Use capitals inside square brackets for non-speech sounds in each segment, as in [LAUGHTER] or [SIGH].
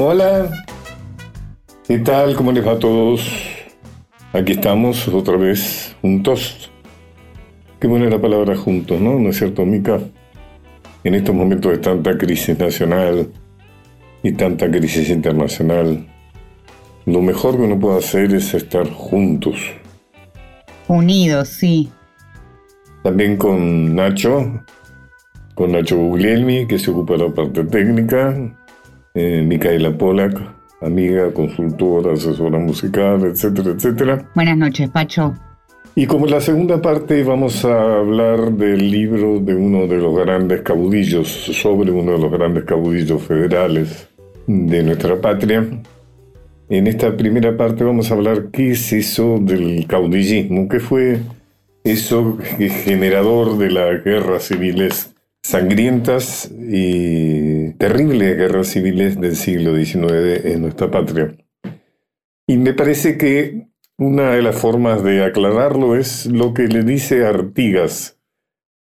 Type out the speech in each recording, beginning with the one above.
Hola, ¿qué tal? ¿Cómo les va a todos? Aquí estamos otra vez juntos. Qué buena la palabra juntos, ¿no? ¿No es cierto, Mica? En estos momentos de tanta crisis nacional y tanta crisis internacional, lo mejor que uno puede hacer es estar juntos. Unidos, sí. También con Nacho, con Nacho Guglielmi, que se ocupa de la parte técnica, eh, Micaela Polak, amiga, consultora, asesora musical, etcétera, etcétera. Buenas noches, Pacho. Y como en la segunda parte vamos a hablar del libro de uno de los grandes caudillos, sobre uno de los grandes caudillos federales de nuestra patria. En esta primera parte vamos a hablar qué es eso del caudillismo, qué fue eso generador de las guerras civiles sangrientas y terribles guerras civiles del siglo XIX en nuestra patria. Y me parece que una de las formas de aclararlo es lo que le dice Artigas,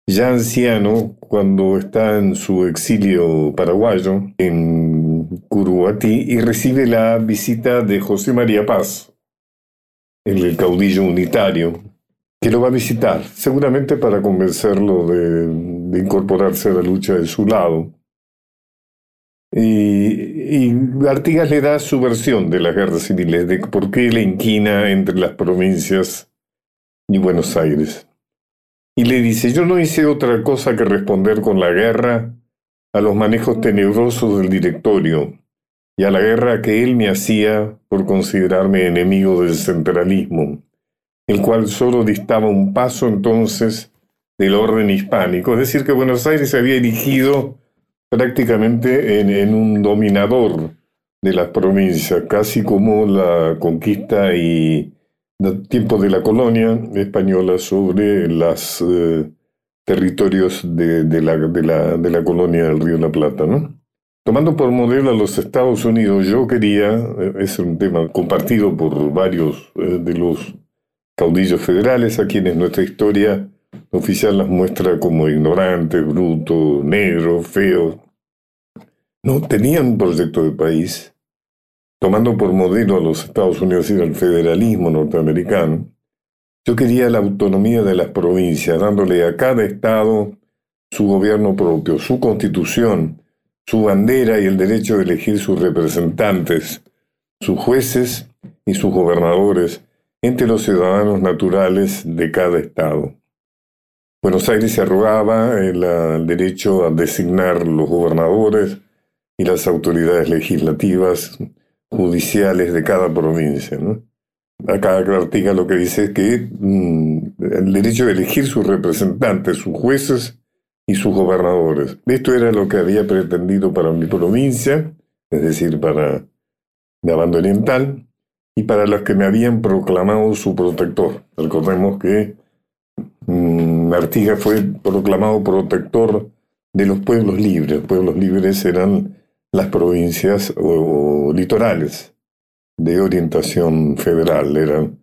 ya anciano, cuando está en su exilio paraguayo, en Curuatí, y recibe la visita de José María Paz, el caudillo unitario, que lo va a visitar, seguramente para convencerlo de, incorporarse a la lucha de su lado. Y, Artigas le da su versión de las guerras civiles, de por qué la inquina entre las provincias y Buenos Aires. Y le dice, yo no hice otra cosa que responder con la guerra a los manejos tenebrosos del directorio y a la guerra que él me hacía por considerarme enemigo del centralismo el cual solo distaba un paso entonces del orden hispánico, es decir, que Buenos Aires se había erigido prácticamente en, un dominador de las provincias, casi como la conquista y el tiempo de la colonia española sobre los eh, territorios de, la, de, la, colonia del Río de la Plata. ¿no? Tomando por modelo a los Estados Unidos, yo quería, eh, es un tema compartido por varios eh, de los caudillos federales a quienes nuestra historia oficial las muestra como ignorantes, brutos, negros, feos. No tenían un proyecto de país, tomando por modelo a los Estados Unidos y al federalismo norteamericano. Yo quería la autonomía de las provincias, dándole a cada estado su gobierno propio, su constitución, su bandera y el derecho de elegir sus representantes, sus jueces y sus gobernadores, entre los ciudadanos naturales de cada estado. Buenos Aires se arrogaba el, derecho a designar los gobernadores y las autoridades legislativas, judiciales de cada provincia. Acá Artigas lo que dice es que mm, el derecho de elegir sus representantes, sus jueces y sus gobernadores. Esto era lo que había pretendido para mi provincia, es decir, para la banda oriental, y para los que me habían proclamado su protector. Recordemos que Artigas fue proclamado protector de los pueblos libres. Los pueblos libres eran las provincias o, litorales de orientación federal. Eran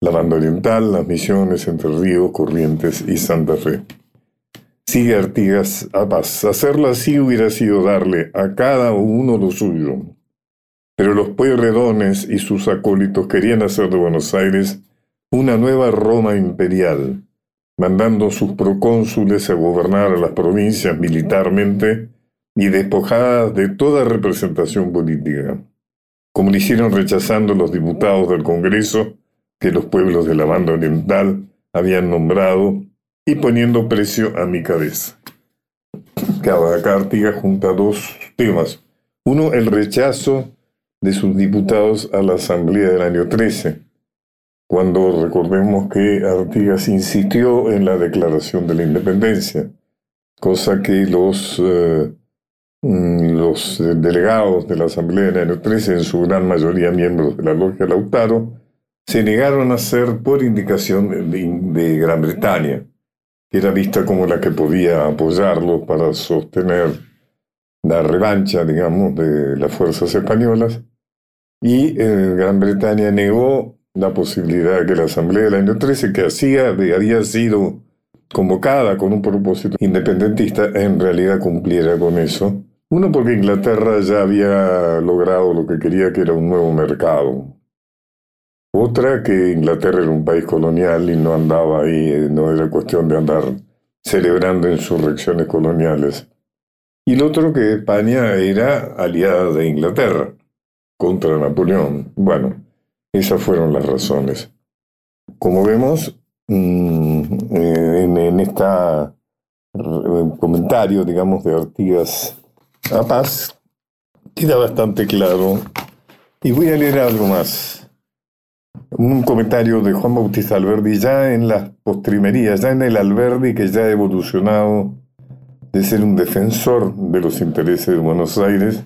la banda oriental, las misiones, Entre Ríos, Corrientes y Santa Fe. Sigue Artigas a paz. Hacerlo así hubiera sido darle a cada uno lo suyo, pero los pueyrredones y sus acólitos querían hacer de Buenos Aires una nueva Roma imperial, mandando sus procónsules a gobernar a las provincias militarmente y despojadas de toda representación política, como lo hicieron rechazando los diputados del Congreso que los pueblos de la banda oriental habían nombrado y poniendo precio a mi cabeza. Cada cartiga junta dos temas. Uno, el rechazo de sus diputados a la Asamblea del año 13, cuando recordemos que Artigas insistió en la declaración de la independencia, cosa que los, eh, mm, los delegados de la Asamblea del año 13, en su gran mayoría miembros de la Logia Lautaro, se negaron a hacer por indicación de, Gran Bretaña, que era vista como la que podía apoyarlo para sostener la revancha, digamos, de las fuerzas españolas, y eh, Gran Bretaña negó la posibilidad de que la Asamblea del año 13, que hacía, había sido convocada con un propósito independentista, en realidad cumpliera con eso Uno porque Inglaterra ya había logrado lo que quería, que era un nuevo mercado. Otra que Inglaterra era un país colonial y no andaba ahí, eh, no era cuestión de andar celebrando insurrecciones coloniales. Y el otro que España era aliada de Inglaterra contra Napoleón. Bueno, esas fueron las razones. Como vemos, mm, eh, en, este comentario, digamos, de Artigas a Paz, queda bastante claro. Y voy a leer algo más. Un comentario de Juan Bautista Alberdi ya en las postrimerías, ya en el Alberdi que ya ha evolucionado de ser un defensor de los intereses de Buenos Aires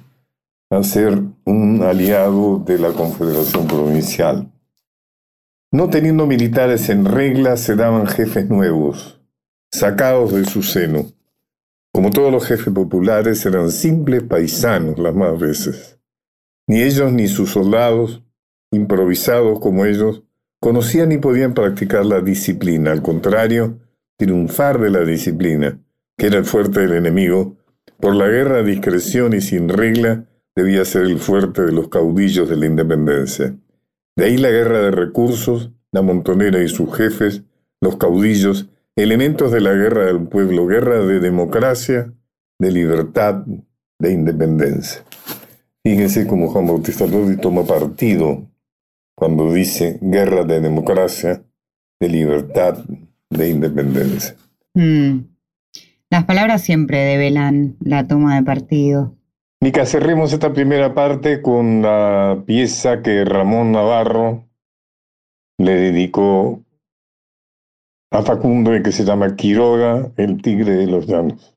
a ser un aliado de la Confederación Provincial. No teniendo militares en regla, se daban jefes nuevos, sacados de su seno. Como todos los jefes populares, eran simples paisanos las más veces. Ni ellos ni sus soldados, improvisados como ellos, conocían ni podían practicar la disciplina, al contrario, triunfar de la disciplina, que era el fuerte del enemigo, por la guerra a discreción y sin regla, debía ser el fuerte de los caudillos de la independencia. De ahí la guerra de recursos, la montonera y sus jefes, los caudillos, elementos de la guerra del pueblo, guerra de democracia, de libertad, de independencia. Fíjense cómo Juan Bautista Lodi toma partido cuando dice guerra de democracia, de libertad, de independencia. Mm. Las palabras siempre develan la toma de partido. Mica, cerremos esta primera parte con la pieza que Ramón Navarro le dedicó a Facundo y que se llama Quiroga, el tigre de los llanos.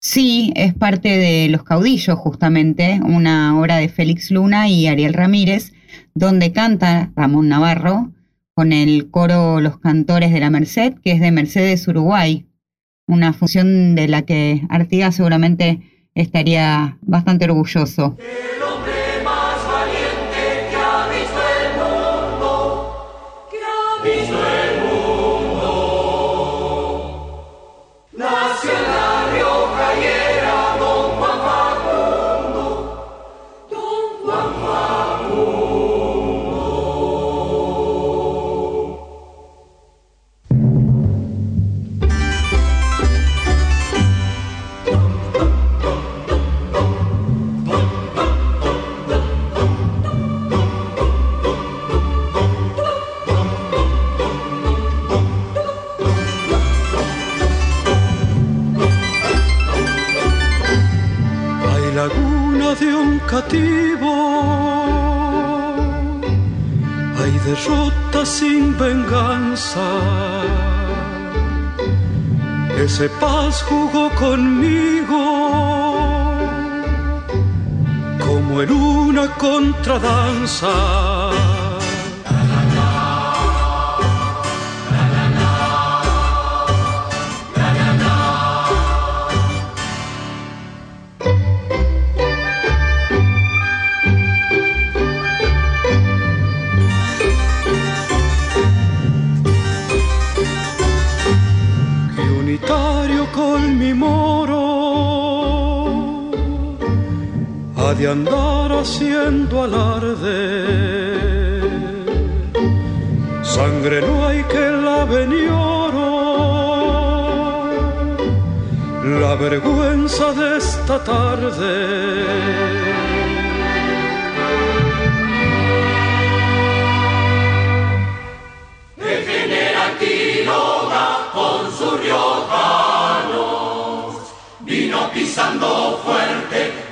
Sí, es parte de Los Caudillos, justamente, una obra de Félix Luna y Ariel Ramírez, donde canta Ramón Navarro con el coro Los Cantores de la Merced, que es de Mercedes, Uruguay, una función de la que Artigas seguramente estaría bastante orgulloso. Derrota sin venganza. Ese paz jugó conmigo como en una contradanza de esta tarde. genera Quiroga con sus riojanos, vino pisando fuerte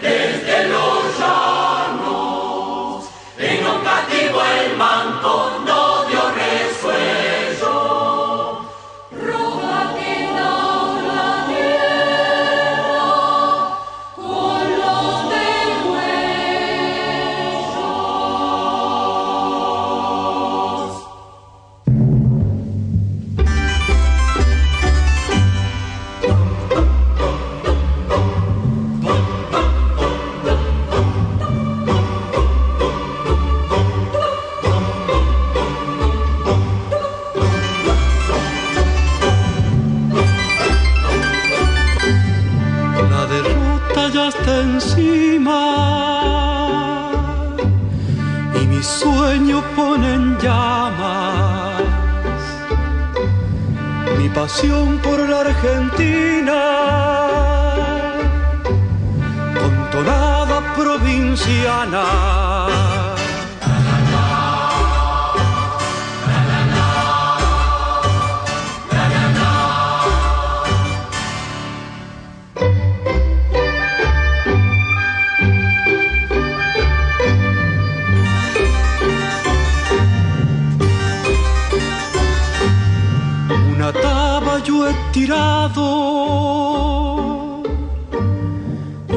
pasión por la Argentina, con tonada provinciana.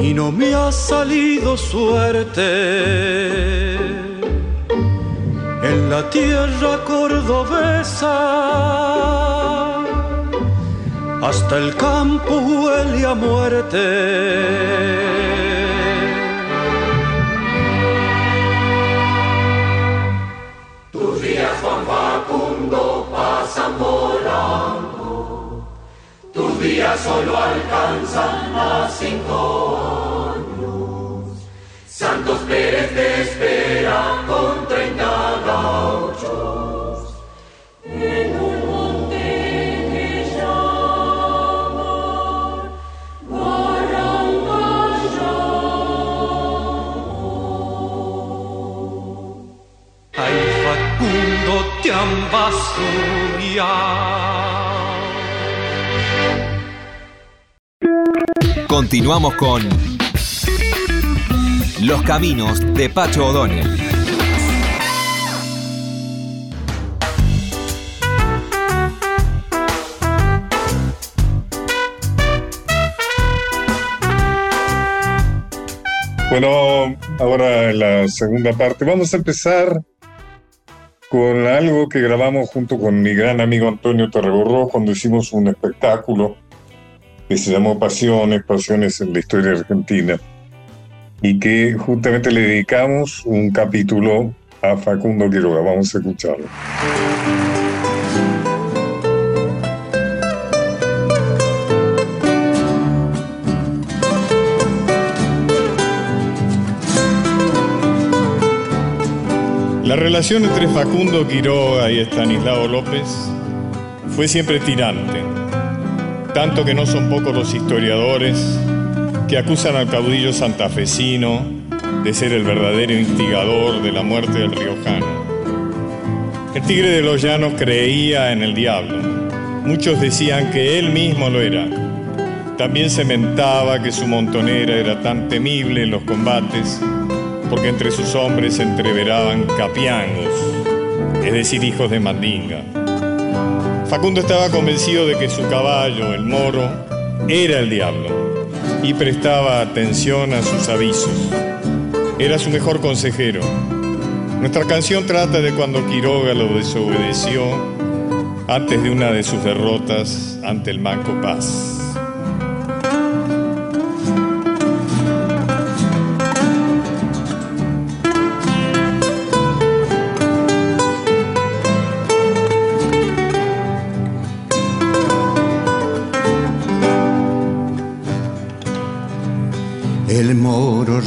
Y no me ha salido suerte en la tierra cordobesa. Hasta el campo huele a muerte. Pasan volando días solo alcanzan a cinco años. Santos Pérez te espera con treinta gauchos. En un monte que llama Ay, Facundo, te han Continuamos con Los Caminos de Pacho O'Donnell. Bueno, ahora la segunda parte vamos a empezar con algo que grabamos junto con mi gran amigo Antonio Terreborro cuando hicimos un espectáculo que se llamó Pasiones, Pasiones en la historia argentina, y que justamente le dedicamos un capítulo a Facundo Quiroga. Vamos a escucharlo. La relación entre Facundo Quiroga y Estanislao López fue siempre tirante tanto que no son pocos los historiadores que acusan al caudillo santafesino de ser el verdadero instigador de la muerte del riojano. El tigre de los llanos creía en el diablo. Muchos decían que él mismo lo era. También se mentaba que su montonera era tan temible en los combates porque entre sus hombres se entreveraban capiangos, es decir, hijos de mandinga. Facundo estaba convencido de que su caballo, el moro, era el diablo y prestaba atención a sus avisos. Era su mejor consejero. Nuestra canción trata de cuando Quiroga lo desobedeció antes de una de sus derrotas ante el Manco Paz.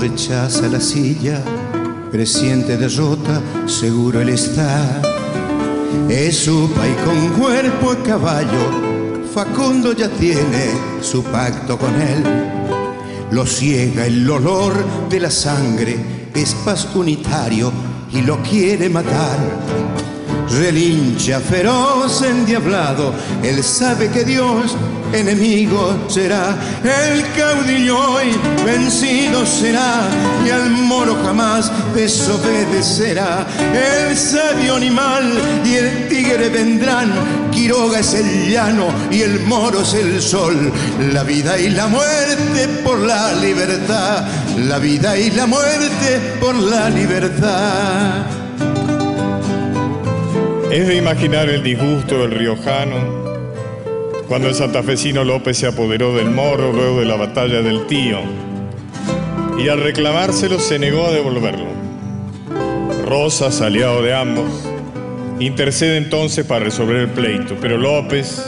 Rechaza la silla, presiente derrota, seguro él está. Es su y con cuerpo a caballo, Facundo ya tiene su pacto con él. Lo ciega el olor de la sangre, es paz unitario y lo quiere matar relincha feroz endiablado, él sabe que Dios enemigo será, el caudillo hoy vencido será y al moro jamás desobedecerá. El sabio animal y el tigre vendrán, Quiroga es el llano y el moro es el sol, la vida y la muerte por la libertad, la vida y la muerte por la libertad. Es de imaginar el disgusto del riojano cuando el santafesino López se apoderó del moro luego de la batalla del tío. Y al reclamárselo se negó a devolverlo. Rosas, aliado de ambos, intercede entonces para resolver el pleito, pero López,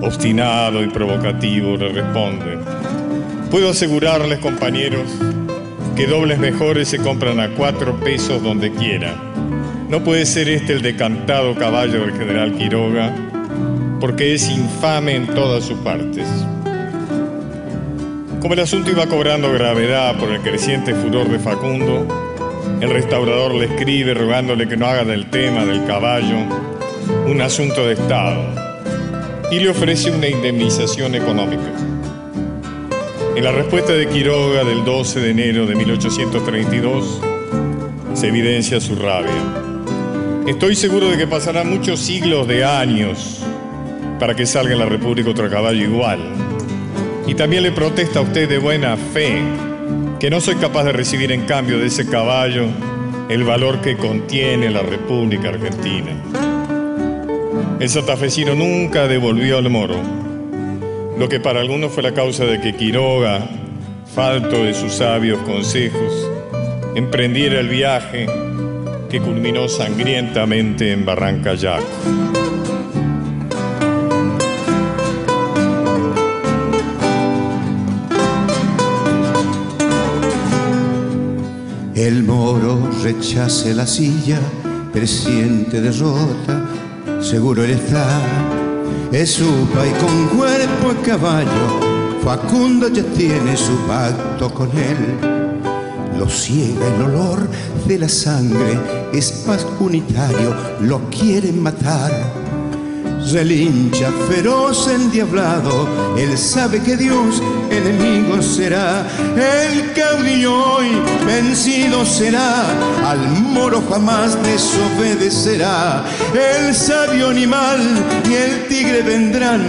obstinado y provocativo, le responde, puedo asegurarles compañeros que dobles mejores se compran a cuatro pesos donde quiera. No puede ser este el decantado caballo del general Quiroga porque es infame en todas sus partes. Como el asunto iba cobrando gravedad por el creciente furor de Facundo, el restaurador le escribe rogándole que no haga del tema del caballo un asunto de Estado y le ofrece una indemnización económica. En la respuesta de Quiroga del 12 de enero de 1832 se evidencia su rabia. Estoy seguro de que pasarán muchos siglos de años para que salga en la República otro caballo igual y también le protesta a usted de buena fe que no soy capaz de recibir en cambio de ese caballo el valor que contiene la República Argentina. El santafesino nunca devolvió al moro, lo que para algunos fue la causa de que Quiroga, falto de sus sabios consejos, emprendiera el viaje que culminó sangrientamente en Barranca Yaco. El moro rechace la silla, presiente derrota, seguro él está. Es su y con cuerpo a caballo, Facundo ya tiene su pacto con él. Lo ciega el olor de la sangre, es más unitario, lo quieren matar relincha feroz endiablado, él sabe que Dios enemigo será, el caudillo hoy vencido será, al moro jamás desobedecerá, el sabio animal y el tigre vendrán,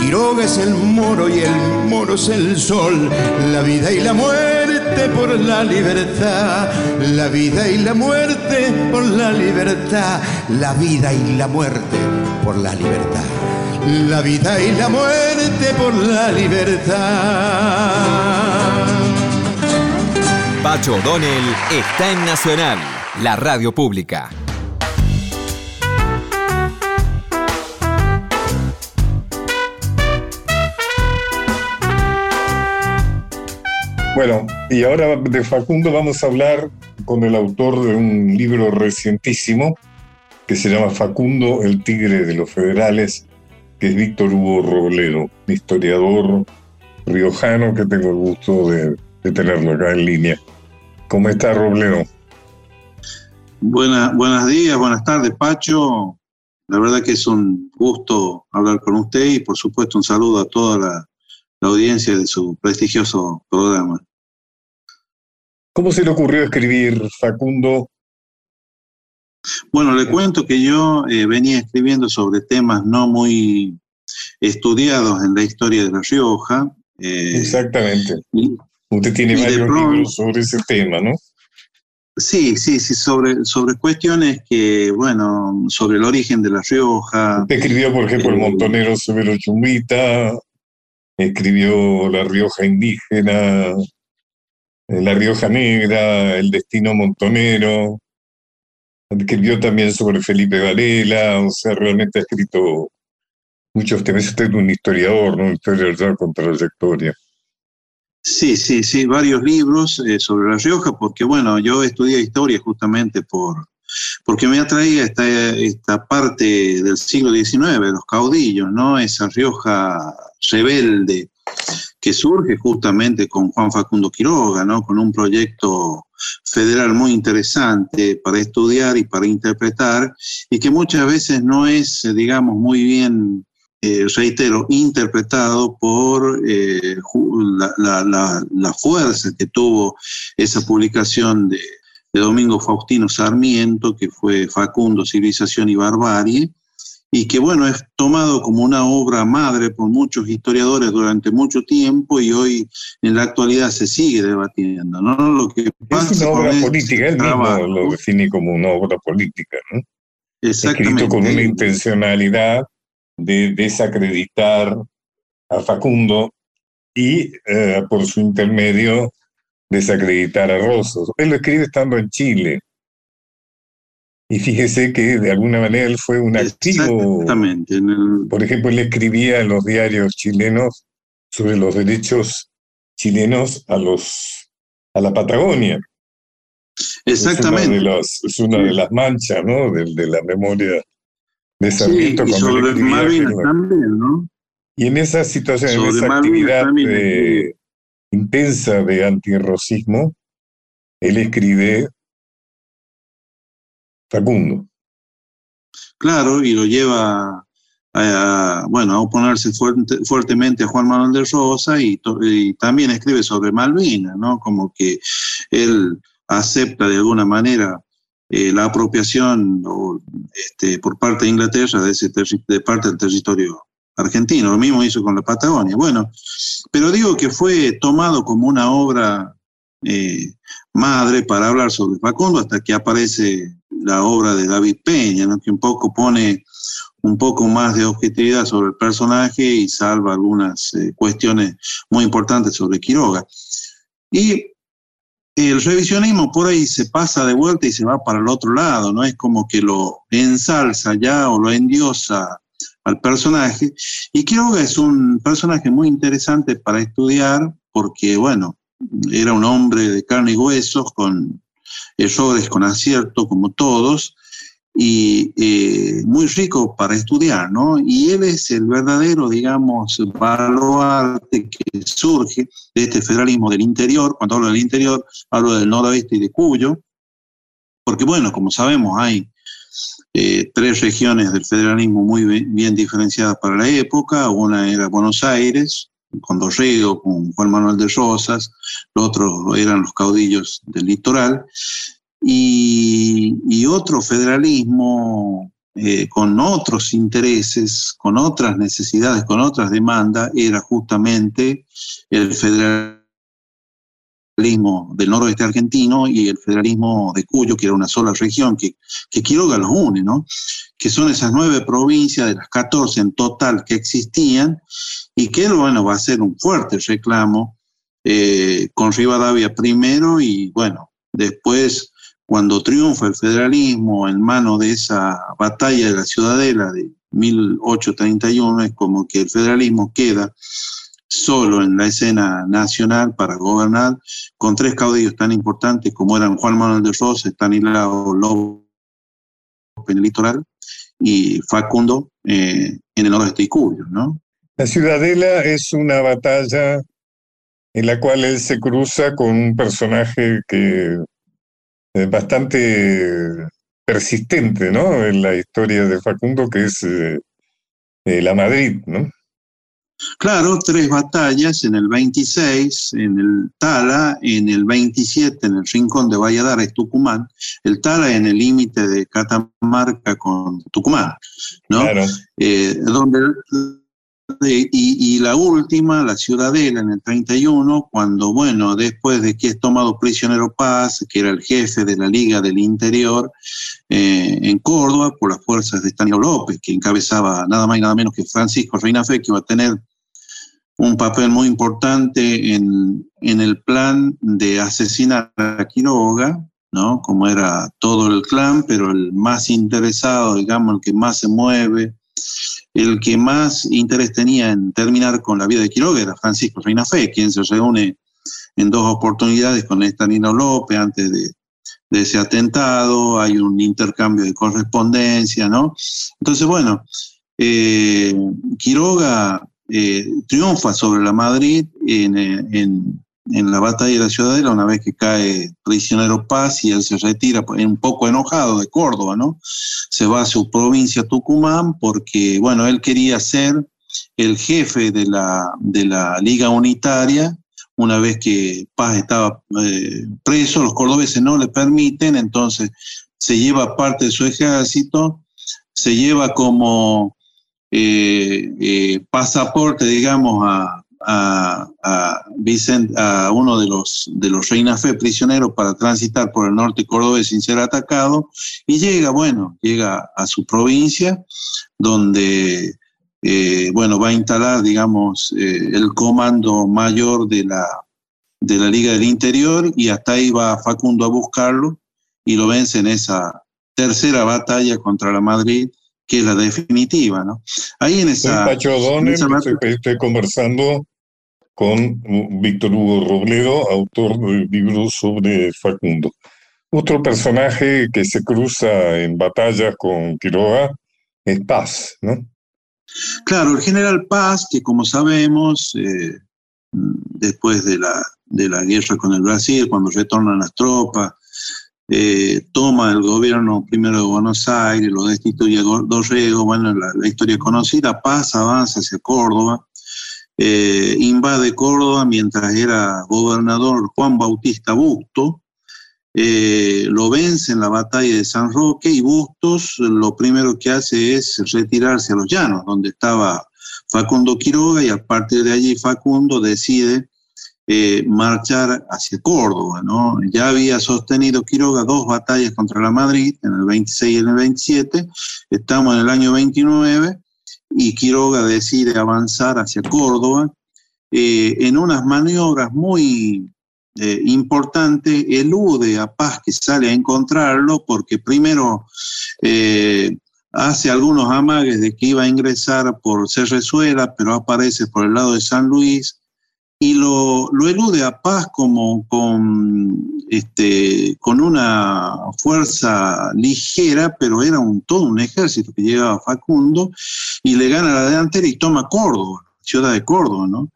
Quiroga es el moro y el moro es el sol, la vida y la muerte por la libertad, la vida y la muerte por la libertad, la vida y la muerte por la libertad. La vida y la muerte por la libertad. Pacho O'Donnell está en Nacional, la radio pública. Bueno, y ahora de Facundo vamos a hablar con el autor de un libro recientísimo que se llama Facundo, el Tigre de los Federales, que es Víctor Hugo Robledo, historiador riojano que tengo el gusto de, tenerlo acá en línea. ¿Cómo está Robledo? Buena, buenos días, buenas tardes, Pacho. La verdad que es un gusto hablar con usted y por supuesto un saludo a toda la, la audiencia de su prestigioso programa. ¿Cómo se le ocurrió escribir Facundo bueno, le cuento que yo eh, venía escribiendo sobre temas no muy estudiados en la historia de La Rioja. Eh, Exactamente. Usted tiene varios libros sobre ese tema, ¿no? Sí, sí, sí, sobre, sobre cuestiones que, bueno, sobre el origen de La Rioja. Usted escribió, por ejemplo, El eh, Montonero Severo Chumbita, escribió La Rioja Indígena, La Rioja Negra, El Destino Montonero, escribió también sobre Felipe Varela, o sea, realmente ha escrito muchos temas. Usted es un historiador, ¿no? Historiador con trayectoria. Sí, sí, sí, varios libros eh, sobre La Rioja, porque bueno, yo estudié historia justamente por, porque me atraía esta, esta parte del siglo XIX, los caudillos, ¿no? Esa Rioja rebelde que surge justamente con Juan Facundo Quiroga, ¿no? Con un proyecto federal muy interesante para estudiar y para interpretar, y que muchas veces no es, digamos, muy bien, eh, reitero, interpretado por eh, la, fuerza que tuvo esa publicación de, de Domingo Faustino Sarmiento, que fue Facundo, Civilización y Barbarie, y que bueno, es tomado como una obra madre por muchos historiadores durante mucho tiempo y hoy en la actualidad se sigue debatiendo. ¿no? Lo que es una obra este política, él mismo lo define como una obra política, ¿no? Escrito con una intencionalidad de desacreditar a Facundo y eh, por su intermedio desacreditar a Rosos. Él lo escribe estando en Chile. Y fíjese que de alguna manera él fue un activo. Exactamente. Por ejemplo, él escribía en los diarios chilenos sobre los derechos chilenos a los a la Patagonia. Exactamente. Es una de las, manchas, ¿no? De, de, la memoria de Sarmiento y sobre Malvinas también, ¿no? Y en esa situación, en esa actividad intensa de antirrocismo, él escribe Facundo. Claro, y lo lleva a, bueno, a oponerse fuertemente a Juan Manuel de Rosa y, también escribe sobre Malvinas, ¿no? Como que él acepta de alguna manera eh, la apropiación este, por parte de Inglaterra de, ese de parte del territorio argentino. Lo mismo hizo con la Patagonia. Bueno, pero digo que fue tomado como una obra eh, madre para hablar sobre Facundo hasta que aparece la obra de David Peña, que un poco pone un poco más de objetividad sobre el personaje y salva algunas eh, cuestiones muy importantes sobre Quiroga. Y el revisionismo por ahí se pasa de vuelta y se va para el otro lado, ¿no? Es como que lo ensalza ya o lo endiosa al personaje. Y Quiroga es un personaje muy interesante para estudiar porque, bueno, era un hombre de carne y huesos, con errores, con acierto, como todos, y eh, muy rico para estudiar, ¿no? Y él es el verdadero, digamos, baluarte que surge de este federalismo del interior. Cuando hablo del interior, hablo del noroeste y de Cuyo, porque, bueno, como sabemos, hay eh, tres regiones del federalismo muy bien, diferenciadas para la época. Una era Buenos Aires, con Dorrego, con Juan Manuel de Rosas, los otros eran los caudillos del litoral, y, otro federalismo eh, con otros intereses, con otras necesidades, con otras demandas, era justamente el federalismo del noroeste argentino y el federalismo de Cuyo, que era una sola región, que, que Quiroga los une, ¿no? Que son esas nueve provincias de las 14 en total que existían, y que, bueno, va a ser un fuerte reclamo eh, con Rivadavia primero y, bueno, después cuando triunfa el federalismo en mano de esa batalla de la Ciudadela de 1831, es como que el federalismo queda solo en la escena nacional para gobernar, con tres caudillos tan importantes como eran Juan Manuel de Rosa, Estanislao Lobo en el litoral y Facundo eh, en el noroeste y Cuyo, ¿no? La Ciudadela es una batalla en la cual él se cruza con un personaje que bastante persistente, ¿no? En la historia de Facundo, que es eh, eh, la Madrid, ¿no? Claro, tres batallas en el 26, en el Tala, en el 27, en el Rincón de Valladares, Tucumán, el Tala en el límite de Catamarca con Tucumán, ¿no? Claro. Eh, donde y, la última, la Ciudadela, en el 31, cuando, bueno, después de que es tomado prisionero Paz, que era el jefe de la Liga del Interior eh, en Córdoba, por las fuerzas de Estanio López, que encabezaba nada más y nada menos que Francisco Reina Fe, que iba a tener un papel muy importante en, en el plan de asesinar a Quiroga, ¿no? Como era todo el clan, pero el más interesado, digamos, el que más se mueve, el que más interés tenía en terminar con la vida de Quiroga era Francisco Reina Fe, quien se reúne en dos oportunidades con Estanino López antes de, ese atentado, hay un intercambio de correspondencia, ¿no? Entonces, bueno, eh, Quiroga eh, triunfa sobre la Madrid en, en la batalla de la Ciudadela, una vez que cae prisionero Paz y él se retira un poco enojado de Córdoba, ¿no? Se va a su provincia Tucumán porque, bueno, él quería ser el jefe de la, de la Liga Unitaria, una vez que Paz estaba eh, preso, los cordobeses no le permiten, entonces se lleva parte de su ejército, se lleva como eh, eh, pasaporte, digamos, a, a, a, uno de los, de los Reina Fe prisioneros para transitar por el norte cordobés sin ser atacado y llega, bueno, llega a su provincia donde, eh, bueno, va a instalar, digamos, eh, el comando mayor de la, de la Liga del Interior y hasta ahí va Facundo a buscarlo y lo vence en esa tercera batalla contra la Madrid que es la definitiva, ¿no? Ahí en esa... estoy conversando con Víctor Hugo Robledo, autor del libro sobre Facundo. Otro personaje que se cruza en batalla con Quiroga es Paz, ¿no? Claro, el general Paz, que como sabemos, eh, después de la, de la guerra con el Brasil, cuando retornan las tropas, eh, toma el gobierno primero de Buenos Aires, lo destituye Dorrego, bueno, la, la historia conocida, Paz avanza hacia Córdoba, eh, invade Córdoba mientras era gobernador Juan Bautista Busto, eh, lo vence en la batalla de San Roque y Bustos lo primero que hace es retirarse a los llanos, donde estaba Facundo Quiroga y a partir de allí Facundo decide eh, marchar hacia Córdoba. ¿no? Ya había sostenido Quiroga dos batallas contra la Madrid, en el 26 y en el 27, estamos en el año 29 y Quiroga decide avanzar hacia Córdoba eh, en unas maniobras muy eh, importante, elude a Paz que sale a encontrarlo porque primero eh, hace algunos amagues de que iba a ingresar por Cerrezuela, pero aparece por el lado de San Luis y lo, lo elude a Paz como con, este, con una fuerza ligera, pero era un, todo un ejército que llegaba Facundo y le gana la delantera y toma Córdoba, ciudad de Córdoba, ¿no?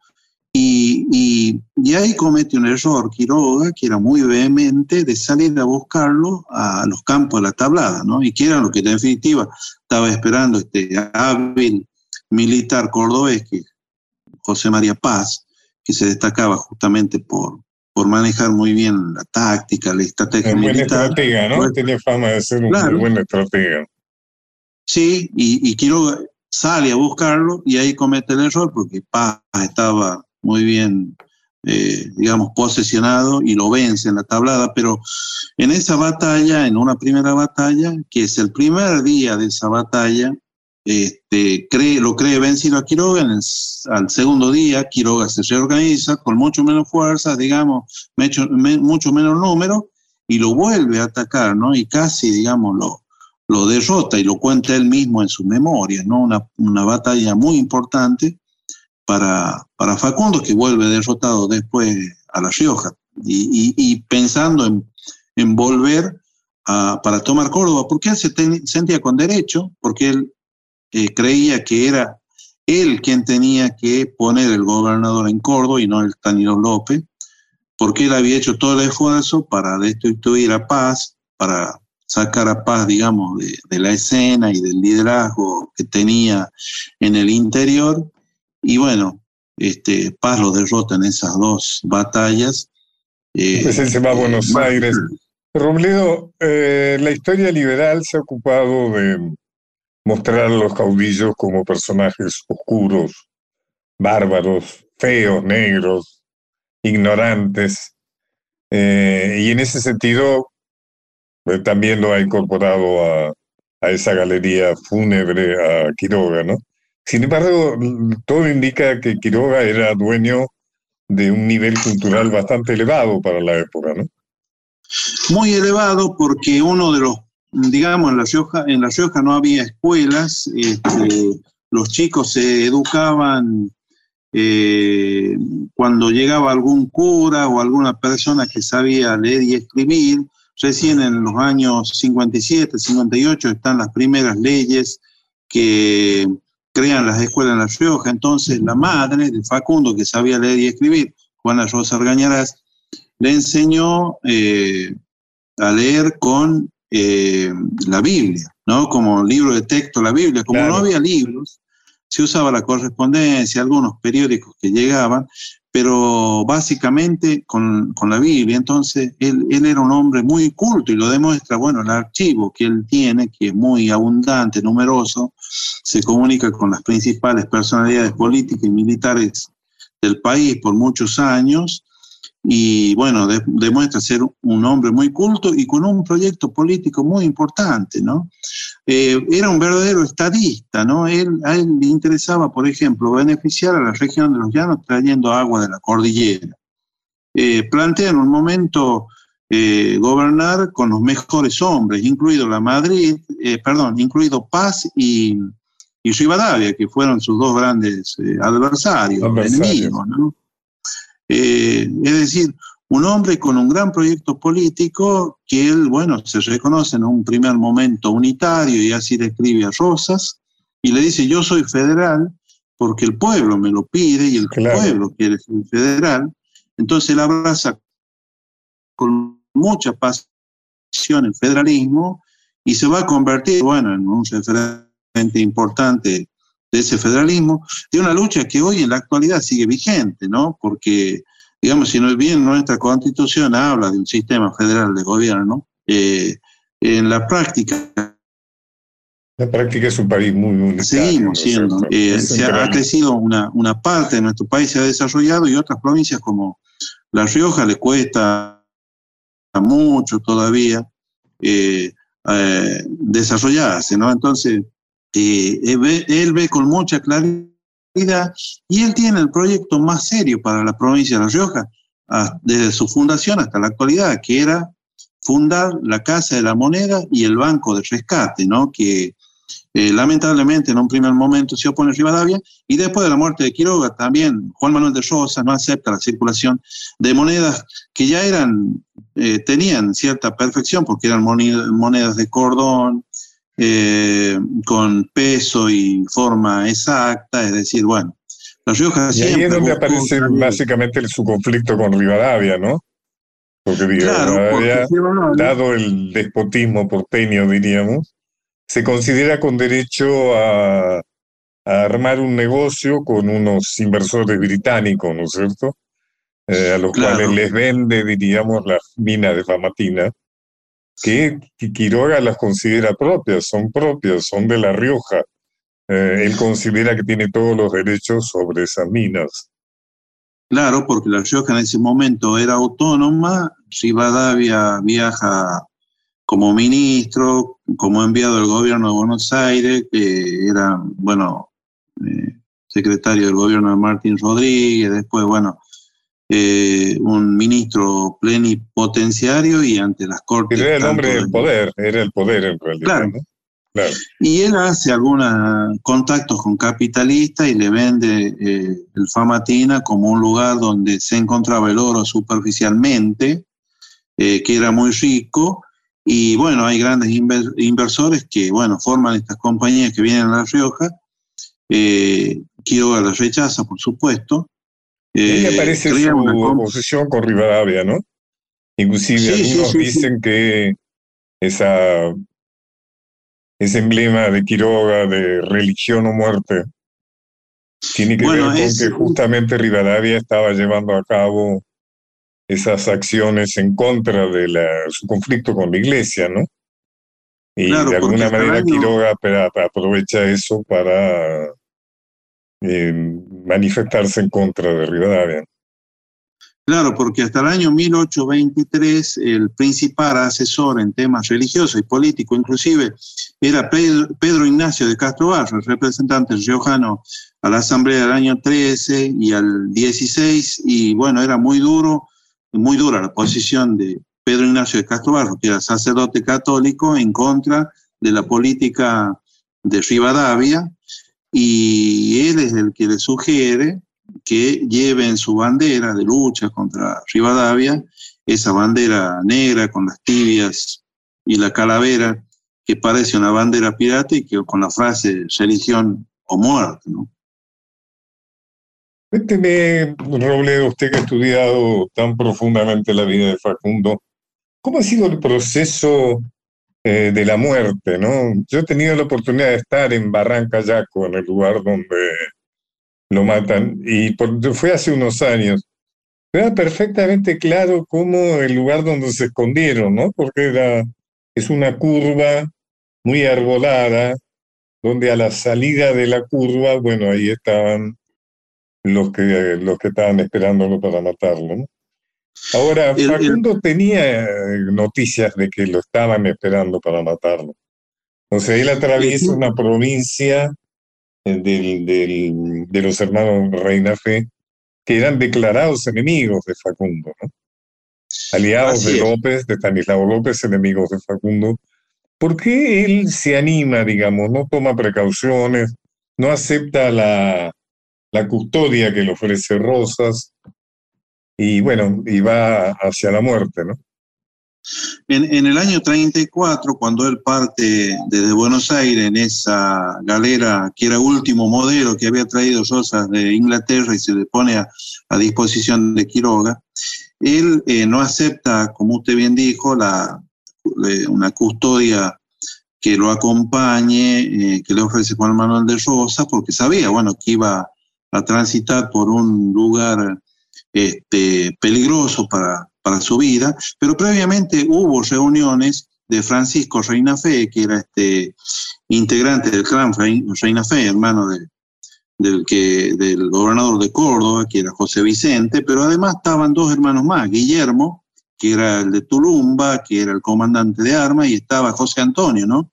Y, y, ahí comete un error Quiroga, que era muy vehemente, de salir a buscarlo a los campos de la tablada, ¿no? Y que era lo que en definitiva estaba esperando este hábil militar cordobés, que José María Paz, que se destacaba justamente por, por manejar muy bien la táctica, la estrategia un militar. Buen estratega, ¿no? Tenía fama de ser un Claro. buen estratega. Sí, y, y Quiroga sale a buscarlo y ahí comete el error porque Paz estaba muy bien, eh, digamos, posesionado y lo vence en la tablada, pero en esa batalla, en una primera batalla, que es el primer día de esa batalla, este, cree, lo cree vencido a Quiroga, en el- al segundo día Quiroga se reorganiza con mucho menos fuerza, digamos, mecho- me- mucho menos número, y lo vuelve a atacar, ¿no? Y casi, digamos, lo, lo derrota y lo cuenta él mismo en su memoria, ¿no? Una, una batalla muy importante para, para Facundo, que vuelve derrotado después a La Rioja, y, y- y pensando en, en volver a- para tomar Córdoba, porque él se ten- sentía con derecho, porque él eh, creía que era él quien tenía que poner el gobernador en Córdoba y no el Tanilo López, porque él había hecho todo el esfuerzo para destituir a Paz, para sacar a Paz, digamos, de, de la escena y del liderazgo que tenía en el interior. Y bueno, este, Paz lo derrota en esas dos batallas. Eh, Pues él se va a Buenos más- Aires. Robledo, eh, la historia liberal se ha ocupado de mostrar a los caudillos como personajes oscuros, bárbaros, feos, negros, ignorantes. Eh, y en ese sentido, eh, también lo ha incorporado a, a esa galería fúnebre a Quiroga, ¿no? Sin embargo, todo indica que Quiroga era dueño de un nivel cultural bastante elevado para la época, ¿no? muy elevado porque uno de los, digamos, en La Rioja, en La Rioja no había escuelas, este, los chicos se educaban eh, cuando llegaba algún cura o alguna persona que sabía leer y escribir. Recién en los años 57, 58 están las primeras leyes que crean las escuelas en La Rioja. Entonces la madre de Facundo, que sabía leer y escribir, Juana Rosa Argañarás, le enseñó eh, a leer con eh, la Biblia, ¿no? Como libro de texto la Biblia. Como Claro. no había libros, se usaba la correspondencia, algunos periódicos que llegaban, pero básicamente con, con la Biblia. Entonces, él, él era un hombre muy culto y lo demuestra, bueno, el archivo que él tiene, que es muy abundante, numeroso, se comunica con las principales personalidades políticas y militares del país por muchos años y bueno, de- demuestra ser un hombre muy culto y con un proyecto político muy importante, ¿no? Eh, era un verdadero estadista, ¿no? Él, a él le interesaba, por ejemplo, beneficiar a la región de los llanos trayendo agua de la cordillera. Eh, plantea en un momento eh, gobernar con los mejores hombres, incluido la Madrid, eh, perdón, incluido Paz y, y Rivadavia, que fueron sus dos grandes eh, adversarios, Adversarios. enemigos, ¿no? Eh, es decir, un hombre con un gran proyecto político que él, bueno, se reconoce en un primer momento unitario y así describe a Rosas y le dice, yo soy federal porque el pueblo me lo pide y el pueblo quiere ser federal. Entonces él abraza con mucha pasión el federalismo y se va a convertir, bueno, en un referente importante de ese federalismo, de una lucha que hoy en la actualidad sigue vigente, ¿no? Porque digamos, si no es bien nuestra constitución habla de un sistema federal de gobierno, eh, en la práctica... La práctica es un país muy único. Seguimos siendo. Eh, se ha crecido una, una parte de nuestro país, se ha desarrollado y otras provincias como La Rioja le cuesta mucho todavía eh, desarrollarse, ¿no? Entonces, él ve, él ve con mucha claridad y él tiene el proyecto más serio para la provincia de La Rioja, desde su fundación hasta la actualidad, que era fundar la Casa de la Moneda y el Banco de Rescate, ¿no? que eh, lamentablemente en un primer momento se opone a Rivadavia y después de la muerte de Quiroga también Juan Manuel de Rosa no acepta la circulación de monedas que ya eran, eh, tenían cierta perfección porque eran monedas de cordón, eh, con peso y forma exacta, es decir, bueno, La Rioja y ahí es donde aparece básicamente su conflicto con Rivadavia, ¿no? Porque Rivadavia, dado el despotismo porteño, diríamos, se considera con derecho a, armar un negocio con unos inversores británicos, ¿no es cierto? Eh, a los cuales les vende, diríamos, las minas de Famatina que Quiroga las considera propias, son propias, son de La Rioja. Eh, él considera que tiene todos los derechos sobre esas minas. Claro, porque La Rioja en ese momento era autónoma, Rivadavia viaja como ministro, como enviado del gobierno de Buenos Aires, que era, bueno, eh, secretario del gobierno de Martín Rodríguez, después, bueno, eh, un ministro plenipotenciario y ante las cortes. era el hombre del poder, era el poder en realidad. Claro. Y él hace algunos contactos con capitalistas y le vende eh, el Famatina como un lugar donde se encontraba el oro superficialmente, eh, que era muy rico. Y bueno, hay grandes inversores que, bueno, forman estas compañías que vienen a La Rioja. Quiroga las rechaza, por supuesto, Eh, aparece su oposición con Rivadavia, ¿no? Inclusive algunos dicen que esa, ese emblema de Quiroga de religión o muerte tiene que ver con que justamente Rivadavia estaba llevando a cabo esas acciones en contra de la, su conflicto con la iglesia, ¿no? Y de alguna manera Quiroga aprovecha eso para eh, manifestarse en contra de Rivadavia. Claro, porque hasta el año 1823 el principal asesor en temas religiosos y políticos, inclusive, era Pedro, Ignacio de Castro Barro, el representante riojano a la Asamblea del año 13 y al 16, y bueno, era muy duro, muy dura la posición de Pedro Ignacio de Castro Barro, que era sacerdote católico en contra de la política de Rivadavia, y él es el que le sugiere que lleven su bandera de lucha contra Rivadavia, esa bandera negra con las tibias y la calavera, que parece una bandera pirata y que con la frase religión o muerte. ¿no? Cuénteme, Robledo, usted que ha estudiado tan profundamente la vida de Facundo, ¿cómo ha sido el proceso eh, de la muerte, ¿no? Yo he tenido la oportunidad de estar en Barranca Yaco, en el lugar donde lo matan, y fue hace unos años. Era perfectamente claro cómo el lugar donde se escondieron, ¿no? Porque era, es una curva muy arbolada, donde a la salida de la curva, bueno, ahí estaban los que, los que estaban esperándolo para matarlo, ¿no? Ahora, Facundo tenía eh, noticias de que lo estaban esperando para matarlo. Sea, él atraviesa una provincia eh, del, de los hermanos Reina Fe que eran declarados enemigos de Facundo, ¿no? aliados de López, de Stanislao López, enemigos de Facundo. ¿Por qué él se anima, digamos, no toma precauciones, no acepta la, la custodia que le ofrece Rosas? Y bueno, y va hacia la muerte, ¿no? En, el año 34, cuando él parte desde Buenos Aires en esa galera que era último modelo que había traído Rosas de Inglaterra y se le pone a, disposición de Quiroga, él eh, no acepta, como usted bien dijo, la, una custodia que lo acompañe, eh, que le ofrece Juan Manuel de Rosa, porque sabía, bueno, que iba a transitar por un lugar este, peligroso para, para su vida, pero previamente hubo reuniones de Francisco Reina Fe, que era este integrante del clan Reina Fe, hermano de, del, del gobernador de Córdoba, que era José Vicente, pero además estaban dos hermanos más, Guillermo, que era el de Tulumba, que era el comandante de armas, y estaba José Antonio, ¿no?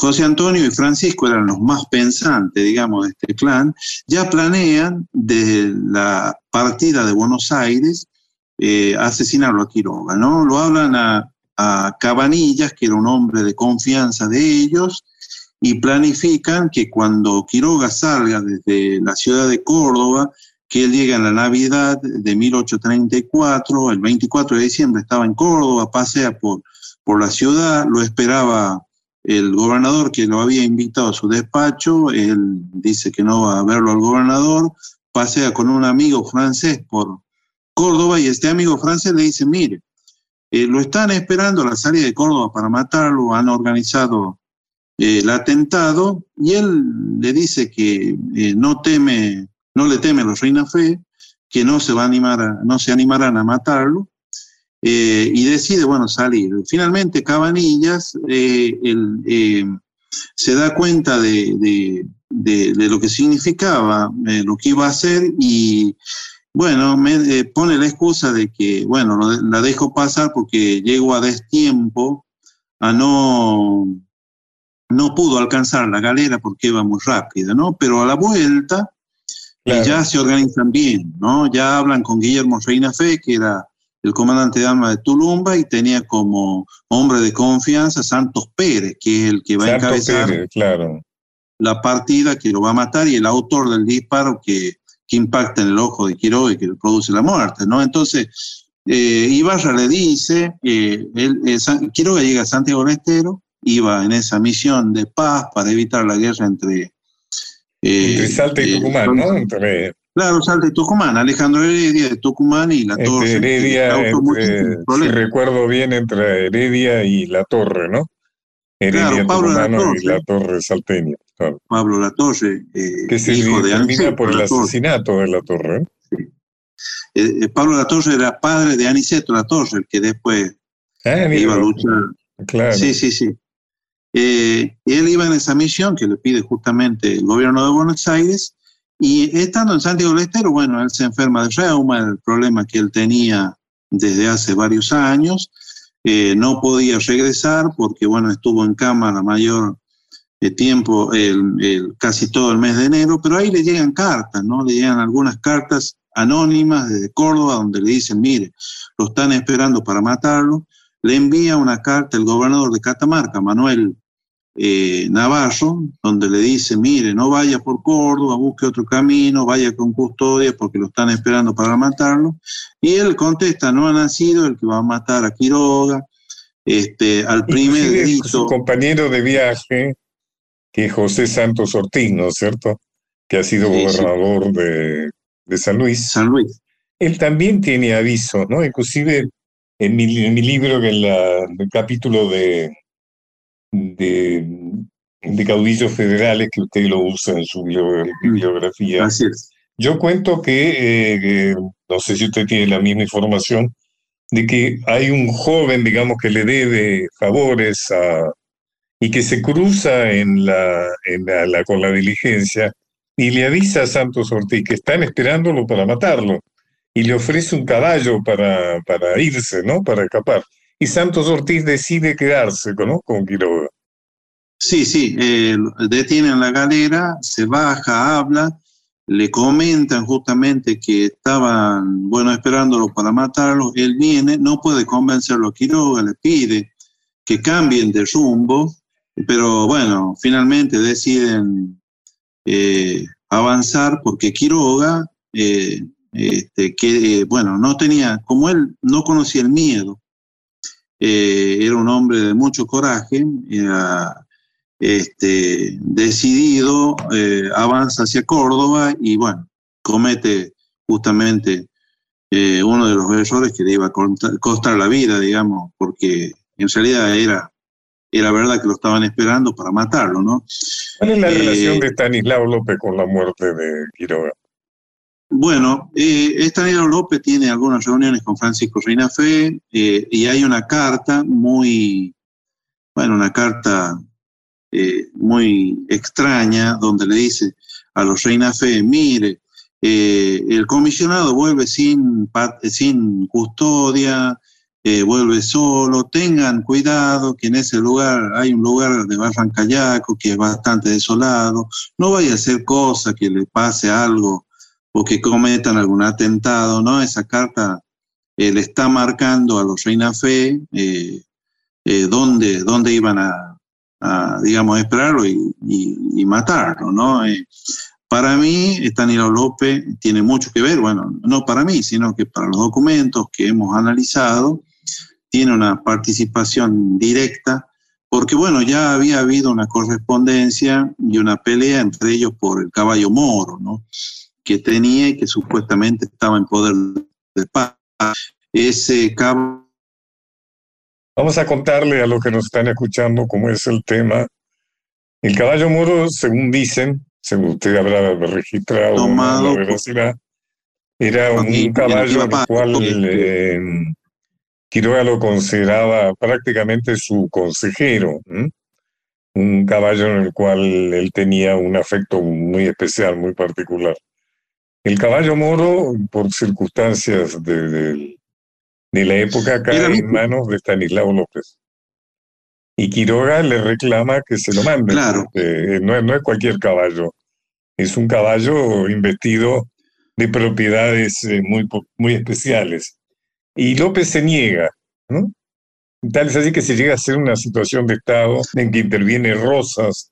José Antonio y Francisco eran los más pensantes, digamos, de este clan, ya planean desde la partida de Buenos Aires eh, asesinarlo a Quiroga, ¿no? Lo hablan a, a Cabanillas, que era un hombre de confianza de ellos, y planifican que cuando Quiroga salga desde la ciudad de Córdoba, que él llega en la Navidad de 1834, el 24 de diciembre estaba en Córdoba, pasea por, por la ciudad, lo esperaba el gobernador que lo había invitado a su despacho, él dice que no va a verlo al gobernador, pasea con un amigo francés por Córdoba y este amigo francés le dice, mire, eh, lo están esperando a la salida de Córdoba para matarlo, han organizado eh, el atentado y él le dice que eh, no teme, no le teme a los Reina Fe, que no se va a animar no se animarán a matarlo eh, y decide, bueno, salir. Finalmente Cabanillas eh, eh, se da cuenta de, lo que significaba, lo que iba a hacer y, bueno, me, pone la excusa de que, bueno, la dejo pasar porque llego a destiempo, a no, no pudo alcanzar la galera porque iba muy rápida, ¿no? Pero a la vuelta ya se organizan bien, ¿no? Ya hablan con Guillermo Reina Fe, que era el comandante de armas de Tulumba y tenía como hombre de confianza Santos Pérez, que es el que va a encabezar claro. la partida que lo va a matar y el autor del disparo que, que impacta en el ojo de Quiroga y que le produce la muerte, ¿no? Entonces, eh, Ibarra le dice, eh, él, eh, Quiroga llega a Santiago del Estero, iba en esa misión de paz para evitar la guerra entre... entre Salta y Tucumán, ¿no? Entre Claro, Salta y Tucumán, Alejandro Heredia de Tucumán y La Torre. Heredia, si recuerdo bien, entre Heredia y La Torre, ¿no? Heredia claro, Pablo La Torre. y La Torre salteña. Pablo La Torre, eh, que se hijo de Aniceto por el asesinato de La Torre. Sí. Eh, eh, Pablo La Torre era padre de Aniceto La Torre, el que después ah, iba a luchar. Claro. Sí, sí, sí. él iba en esa misión que le pide justamente el gobierno de Buenos Aires y estando en Santiago del Estero, bueno, él se enferma de reuma, el problema que él tenía desde hace varios años. Eh, no podía regresar porque, bueno, estuvo en cama la mayor eh, tiempo, el, casi todo el mes de enero, pero ahí le llegan cartas, ¿no? Le llegan algunas cartas anónimas desde Córdoba donde le dicen, mire, lo están esperando para matarlo. Le envía una carta el gobernador de Catamarca, Manuel eh, Navarro, donde le dice, mire, no vaya por Córdoba, busque otro camino, vaya con custodia porque lo están esperando para matarlo. Y él contesta, no ha nacido el que va a matar a Quiroga, este, al primer Su compañero de viaje, que es José Santos Ortiz, ¿no es cierto? Que ha sido gobernador De, San Luis. San Luis. Él también tiene avisos, ¿no? Inclusive en mi, en mi libro, en, la, en el capítulo de de, caudillos federales que usted lo usa en su biografía. Así es. Yo cuento que, eh, no sé si usted tiene la misma información, de que hay un joven, digamos, que le debe favores a, y que se cruza en la, en la, con la diligencia y le avisa a Santos Ortiz que están esperándolo para matarlo y le ofrece un caballo para, para irse, ¿no? Para escapar y Santos Ortiz decide quedarse ¿no? con Quiroga. Sí, sí, eh, detienen la galera, se baja, habla, le comentan justamente que estaban, bueno, esperándolo para matarlo, él viene, no puede convencerlo a Quiroga, le pide que cambien de rumbo, pero bueno, finalmente deciden eh, avanzar porque Quiroga eh, este, que, bueno, no tenía, como él no conocía el miedo, eh, era un hombre de mucho coraje, era este, decidido, eh, avanza hacia Córdoba y bueno, comete justamente eh, uno de los errores que le iba a costar la vida, digamos, porque en realidad era, era verdad que lo estaban esperando para matarlo, ¿no? ¿Cuál es la relación de Stanislao López con la muerte de Quiroga? Bueno, eh, López tiene algunas reuniones con Francisco Reina Fe eh, y hay una carta muy, bueno, una carta eh, muy extraña donde le dice a los Reina Fe, mire, eh, el comisionado vuelve sin, sin custodia, vuelve solo, tengan cuidado que en ese lugar hay un lugar de Barrancayaco que es bastante desolado, no vaya a hacer cosa que le pase algo o que cometan algún atentado, ¿no? Esa carta eh, le está marcando a los Reina Fe eh, eh, dónde, dónde, iban a, digamos, esperarlo y, y, matarlo, ¿no? para mí, Estanislao López tiene mucho que ver, bueno, no para mí, sino que para los documentos que hemos analizado, tiene una participación directa, porque bueno, ya había habido una correspondencia y una pelea entre ellos por el caballo moro, ¿no? Que tenía y que supuestamente estaba en poder de paz. Ese cabo. Vamos a contarle a los que nos están escuchando cómo es el tema. El caballo moro, según dicen, según usted habrá registrado Tomado la era un caballo al cual eh, Quiroga lo consideraba prácticamente su consejero. Un caballo en el cual él tenía un afecto muy especial, muy particular. El caballo moro, por circunstancias de, la época, cae en manos de Stanislao López. Y Quiroga le reclama que se lo mande. Claro. No, no es cualquier caballo. Es un caballo investido de propiedades eh, muy, muy especiales. Y López se niega, ¿no? Tal es así que se llega a ser una situación de Estado en que interviene Rosas,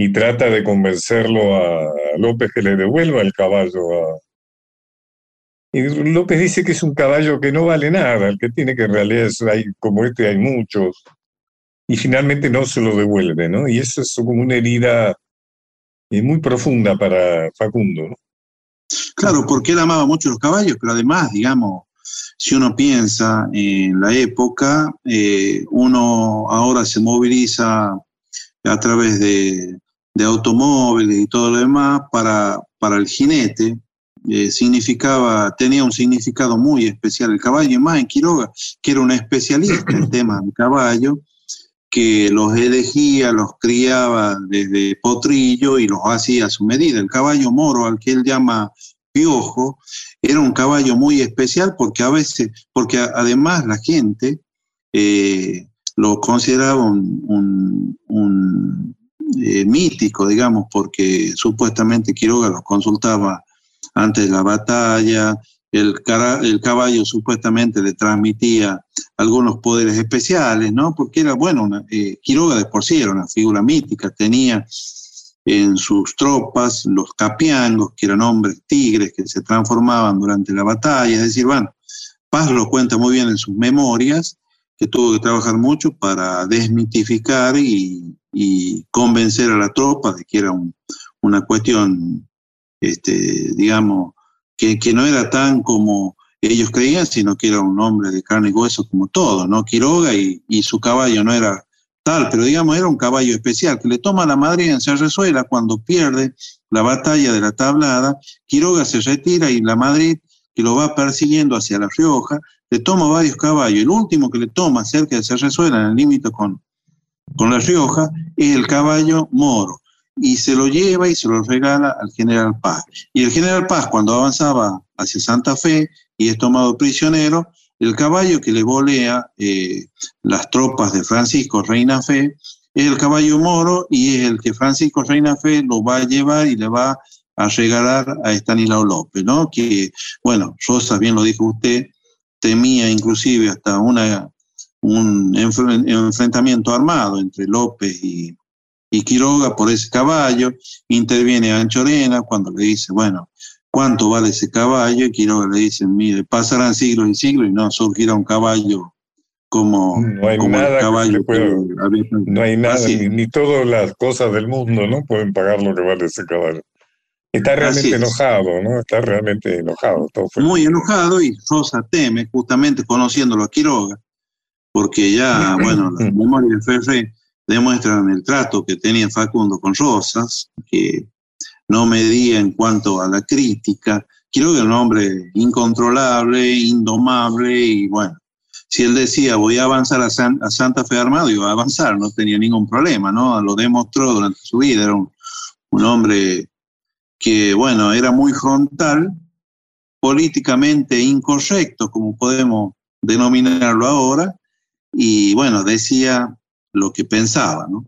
y trata de convencerlo a López que le devuelva el caballo. Y López dice que es un caballo que no vale nada, el que tiene que en hay, como este hay muchos, y finalmente no se lo devuelve, ¿no? Y eso es como una herida eh, muy profunda para Facundo, ¿no? Claro, porque él amaba mucho los caballos, pero además, digamos, si uno piensa en la época, eh, uno ahora se moviliza a través de de automóviles y todo lo demás, para, para el jinete eh, significaba, tenía un significado muy especial el caballo, y más en Quiroga, que era un especialista en [CLEARS THROAT] temas del caballo, que los elegía, los criaba desde potrillo y los hacía a su medida. El caballo moro, al que él llama piojo, era un caballo muy especial porque a veces, porque además la gente eh, lo consideraba un, eh, mítico, digamos, porque supuestamente Quiroga los consultaba antes de la batalla, el, el caballo supuestamente le transmitía algunos poderes especiales, ¿no? Porque era, bueno, eh, Quiroga de por sí era una figura mítica, tenía en sus tropas los capiangos, que eran hombres tigres que se transformaban durante la batalla, es decir, bueno, Paz lo cuenta muy bien en sus memorias, que tuvo que trabajar mucho para desmitificar y, y convencer a la tropa de que era una cuestión, este, digamos, que, que, no era tan como ellos creían, sino que era un hombre de carne y hueso como todo, ¿no? Quiroga y, y su caballo no era tal, pero digamos era un caballo especial que le toma a la Madrid en Cerrezuela cuando pierde la batalla de la tablada, Quiroga se retira y la Madrid, que lo va persiguiendo hacia La Rioja, le toma varios caballos. El último que le toma cerca de Cerrezuela, en el límite con, con La Rioja, es el caballo moro. Y se lo lleva y se lo regala al general Paz. Y el general Paz, cuando avanzaba hacia Santa Fe y es tomado prisionero, el caballo que le volea eh, las tropas de Francisco Reina Fe es el caballo moro y es el que Francisco Reina Fe lo va a llevar y le va a regalar a Estanislao López, ¿no? Que, bueno, Rosa, bien lo dijo usted, temía inclusive hasta una un enfrentamiento armado entre López y, Quiroga por ese caballo, interviene Anchorena cuando le dice, bueno, cuánto vale ese caballo y Quiroga le dice, mire, pasarán siglos y siglos y no surgirá un caballo como, No hay como nada que caballo había- No hay nada, ni, ni todas las cosas del mundo, ¿no? Pueden pagar lo que vale ese caballo. Está realmente es. enojado, ¿no? Está realmente enojado. Todo muy enojado y Rosa teme, justamente conociéndolo a Quiroga, porque ya, [LAUGHS] bueno, las memorias de Ferré demuestran el trato que tenía Facundo con Rosas, que no medía en cuanto a la crítica. Quiroga era un hombre incontrolable, indomable y bueno, si él decía voy a avanzar a, San- a Santa Fe armado, iba a avanzar, no tenía ningún problema, ¿no? Lo demostró durante su vida, era un, un hombre que, bueno, era muy frontal, políticamente incorrecto, como podemos denominarlo ahora, y bueno, decía lo que pensaba, ¿no?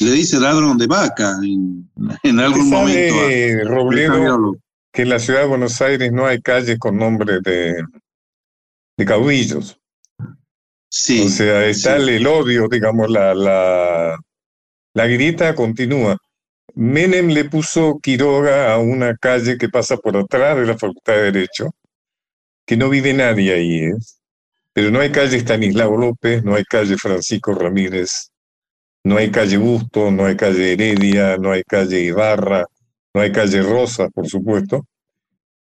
Le dice ladrón de vaca en, en algún ¿Sabe, momento. a- Robledo, que en la ciudad de Buenos Aires no hay calles con nombre de, de caudillos? Sí, O sea, está sí. el, odio, digamos, la, la, la grita continúa. Menem le puso Quiroga a una calle que pasa por atrás de la Facultad de Derecho, que no vive nadie ahí, ¿eh? Pero no hay calle Estanislao López, no hay calle Francisco Ramírez, no hay calle Busto, no hay calle Heredia, no hay calle Ibarra, no hay calle Rosa, por supuesto.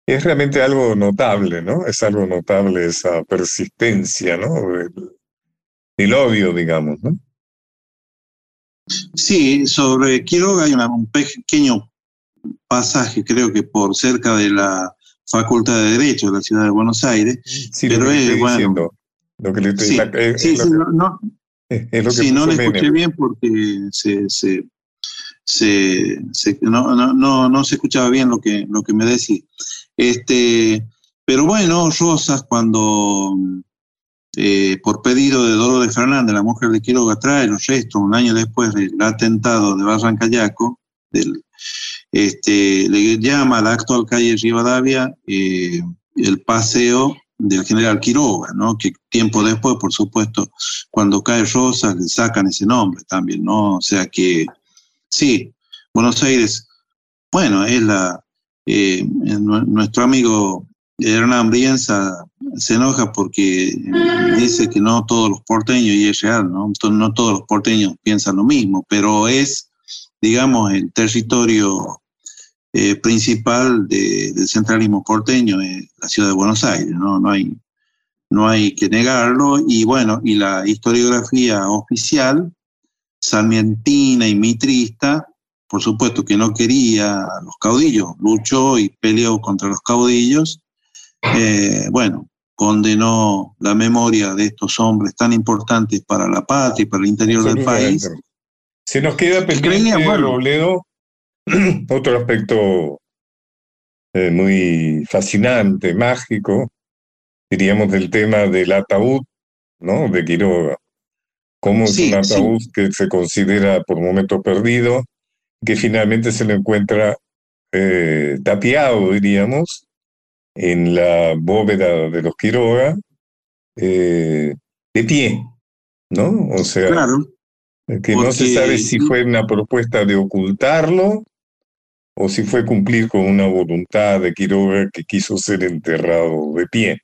Es realmente algo notable, ¿no? Es algo notable esa persistencia, ¿no? Del, del odio, digamos, ¿no? Sí, sobre Quiroga hay una- un pequeño pasaje, creo que por cerca de la Facultad de Derecho de la ciudad de Buenos Aires. Sí, Pero es, bueno. Lo que le estoy, Sí, la- sí, es lo sí, que- no, no, es- es lo que sí, no le escuché Menem. bien porque se, se, se- se- no, no, no, no se escuchaba bien lo que, lo que me decía. Este, pero bueno, Rosas, cuando eh, por pedido de Dolores Fernández, la mujer de Quiroga, trae los restos un año después del atentado de Barrancayaco, del, este, le llama a la actual calle Rivadavia eh, el paseo del general Quiroga, ¿no? que tiempo después, por supuesto, cuando cae Rosas, le sacan ese nombre también, ¿no? O sea que, sí, Buenos Aires, bueno, es la, eh, nu- nuestro amigo Hernán Brienza se enoja porque dice que no todos los porteños, y es real, ¿no? No todos los porteños piensan lo mismo, pero es, digamos, el territorio eh, principal de- del centralismo porteño, es la ciudad de Buenos Aires, ¿no? No hay, no hay que negarlo, y bueno, y la historiografía oficial, sarmientina y mitrista, por supuesto que no quería a los caudillos, luchó y peleó contra los caudillos, eh, bueno, condenó la memoria de estos hombres tan importantes para la patria y para el interior del país. Se nos queda pendiente. Robledo, [CLEARS THROAT] otro aspecto eh, muy fascinante, mágico, diríamos del tema del ataúd, ¿no? De Quiroga. Cómo es Sí, un sí. ataúd que se considera por momento perdido, que finalmente se lo encuentra eh, tapiado, diríamos, en la bóveda de los Quiroga, eh, de pie, ¿no? O sea, Claro, que no se sabe si fue una propuesta de ocultarlo o si fue cumplir con una voluntad de Quiroga que quiso ser enterrado de pie.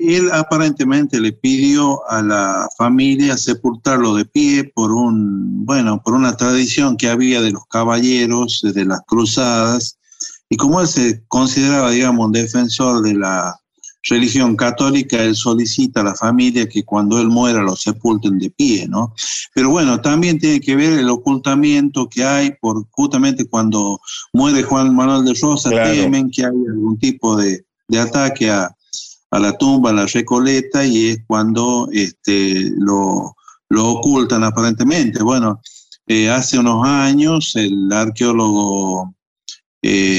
él aparentemente le pidió a la familia sepultarlo de pie por un, bueno, por una tradición que había de los caballeros, de las cruzadas, y como él se consideraba, digamos, un defensor de la religión católica, él solicita a la familia que cuando él muera lo sepulten de pie, ¿no? Pero bueno, también tiene que ver el ocultamiento que hay por justamente cuando muere Juan Manuel de Rosa, Claro. temen que haya algún tipo de, de ataque a, a la tumba, a la recoleta, y es cuando este, lo, lo ocultan aparentemente. Bueno, eh, hace unos años el arqueólogo eh,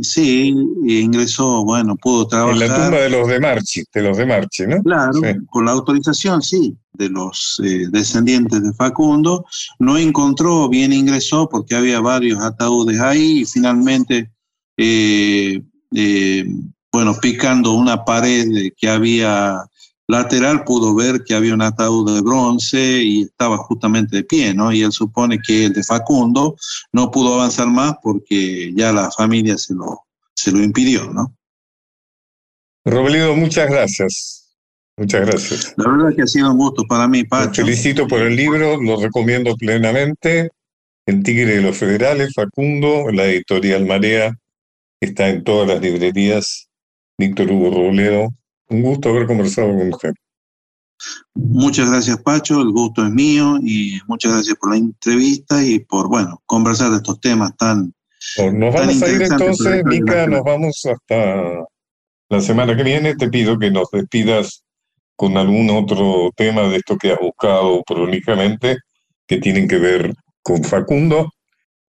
sí. ingresó, bueno, pudo En trabajar. la tumba de los de Marchi, de los de Marchi, ¿no? Claro, Sí. con la autorización, sí, de los eh, descendientes de Facundo. No encontró, bien ingresó porque había varios ataúdes ahí y finalmente, eh, eh, bueno, picando una pared que había lateral pudo ver que había un ataúd de bronce y estaba justamente de pie, ¿no? Y él supone que el de Facundo no pudo avanzar más porque ya la familia se lo, se lo impidió, ¿no? Robledo, muchas gracias. Muchas gracias. La verdad que ha sido un gusto para mí, Pacho. Felicito por el libro, lo recomiendo plenamente. El Tigre de los Federales, Facundo, la editorial Marea, está en todas las librerías. Víctor Hugo Robledo, un gusto haber conversado con usted. Muchas gracias, Pacho. El gusto es mío y muchas gracias por la entrevista y por, bueno, conversar de estos temas tan. Nos vamos a ir entonces, Mica, nos vamos hasta la semana que viene. Te pido que nos despidas con algún otro tema de esto que has buscado prolijamente, que tienen que ver con Facundo.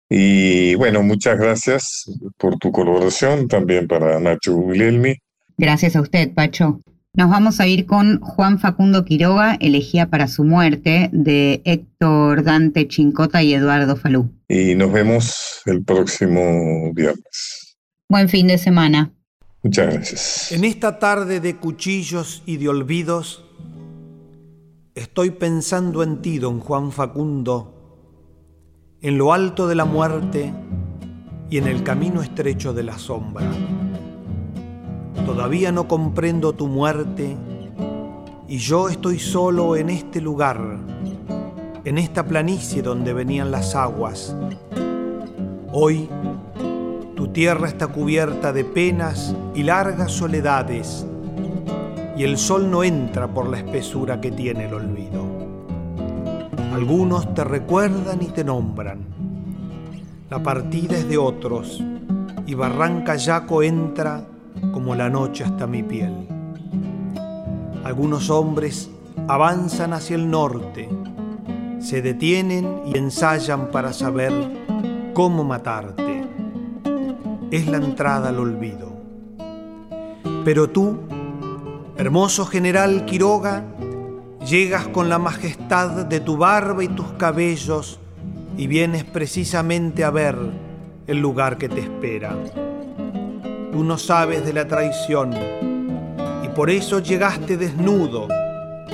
Y bueno, muchas gracias por tu colaboración, también para Nacho Guglielmi. Gracias a usted, Pacho. Nos vamos a ir con Juan Facundo Quiroga, elegía para su muerte, de Héctor Dante Chincota y Eduardo Falú. Y nos vemos el próximo viernes. Buen fin de semana. Muchas gracias. En esta tarde de cuchillos y de olvidos, estoy pensando en ti, don Juan Facundo, en lo alto de la muerte y en el camino estrecho de la sombra. Todavía no comprendo tu muerte y yo estoy solo en este lugar, en esta planicie donde venían las aguas. Hoy tu tierra está cubierta de penas y largas soledades y el sol no entra por la espesura que tiene el olvido. Algunos te recuerdan y te nombran. La partida es de otros y Barranca Yaco entra como la noche hasta mi piel. Algunos hombres avanzan hacia el norte, se detienen y ensayan para saber cómo matarte. Es la entrada al olvido. Pero tú, hermoso general Quiroga, llegas con la majestad de tu barba y tus cabellos y vienes precisamente a ver el lugar que te espera. Tú no sabes de la traición y por eso llegaste desnudo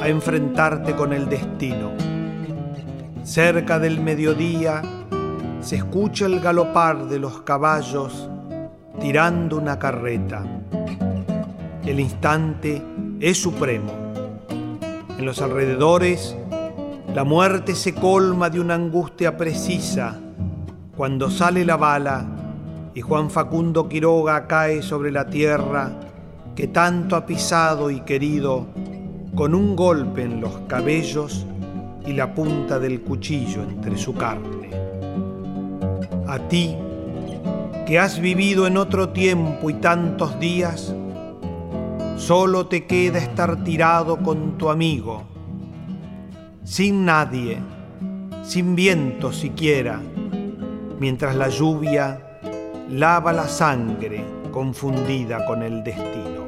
a enfrentarte con el destino. Cerca del mediodía se escucha el galopar de los caballos tirando una carreta. El instante es supremo. En los alrededores, la muerte se colma de una angustia precisa cuando sale la bala y Juan Facundo Quiroga cae sobre la tierra que tanto ha pisado y querido con un golpe en los cabellos y la punta del cuchillo entre su carne. A ti, que has vivido en otro tiempo y tantos días, solo te queda estar tirado con tu amigo, sin nadie, sin viento siquiera, mientras la lluvia lava la sangre confundida con el destino.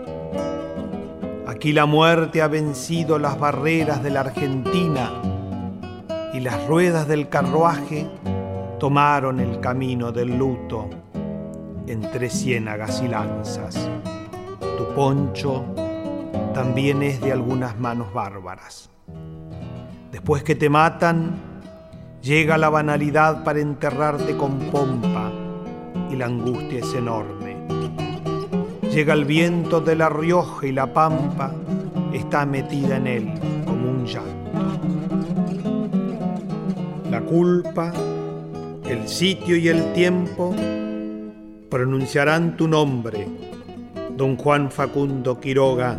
Aquí la muerte ha vencido las barreras de la Argentina y las ruedas del carruaje tomaron el camino del luto entre ciénagas y lanzas. Tu poncho también es de algunas manos bárbaras. Después que te matan, llega la banalidad para enterrarte con pompa y la angustia es enorme. Llega el viento de la Rioja y la pampa está metida en él como un llanto. La culpa, el sitio y el tiempo pronunciarán tu nombre, don Juan Facundo Quiroga,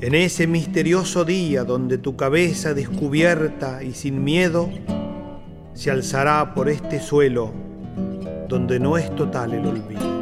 en ese misterioso día donde tu cabeza descubierta y sin miedo se alzará por este suelo donde no es total el olvido.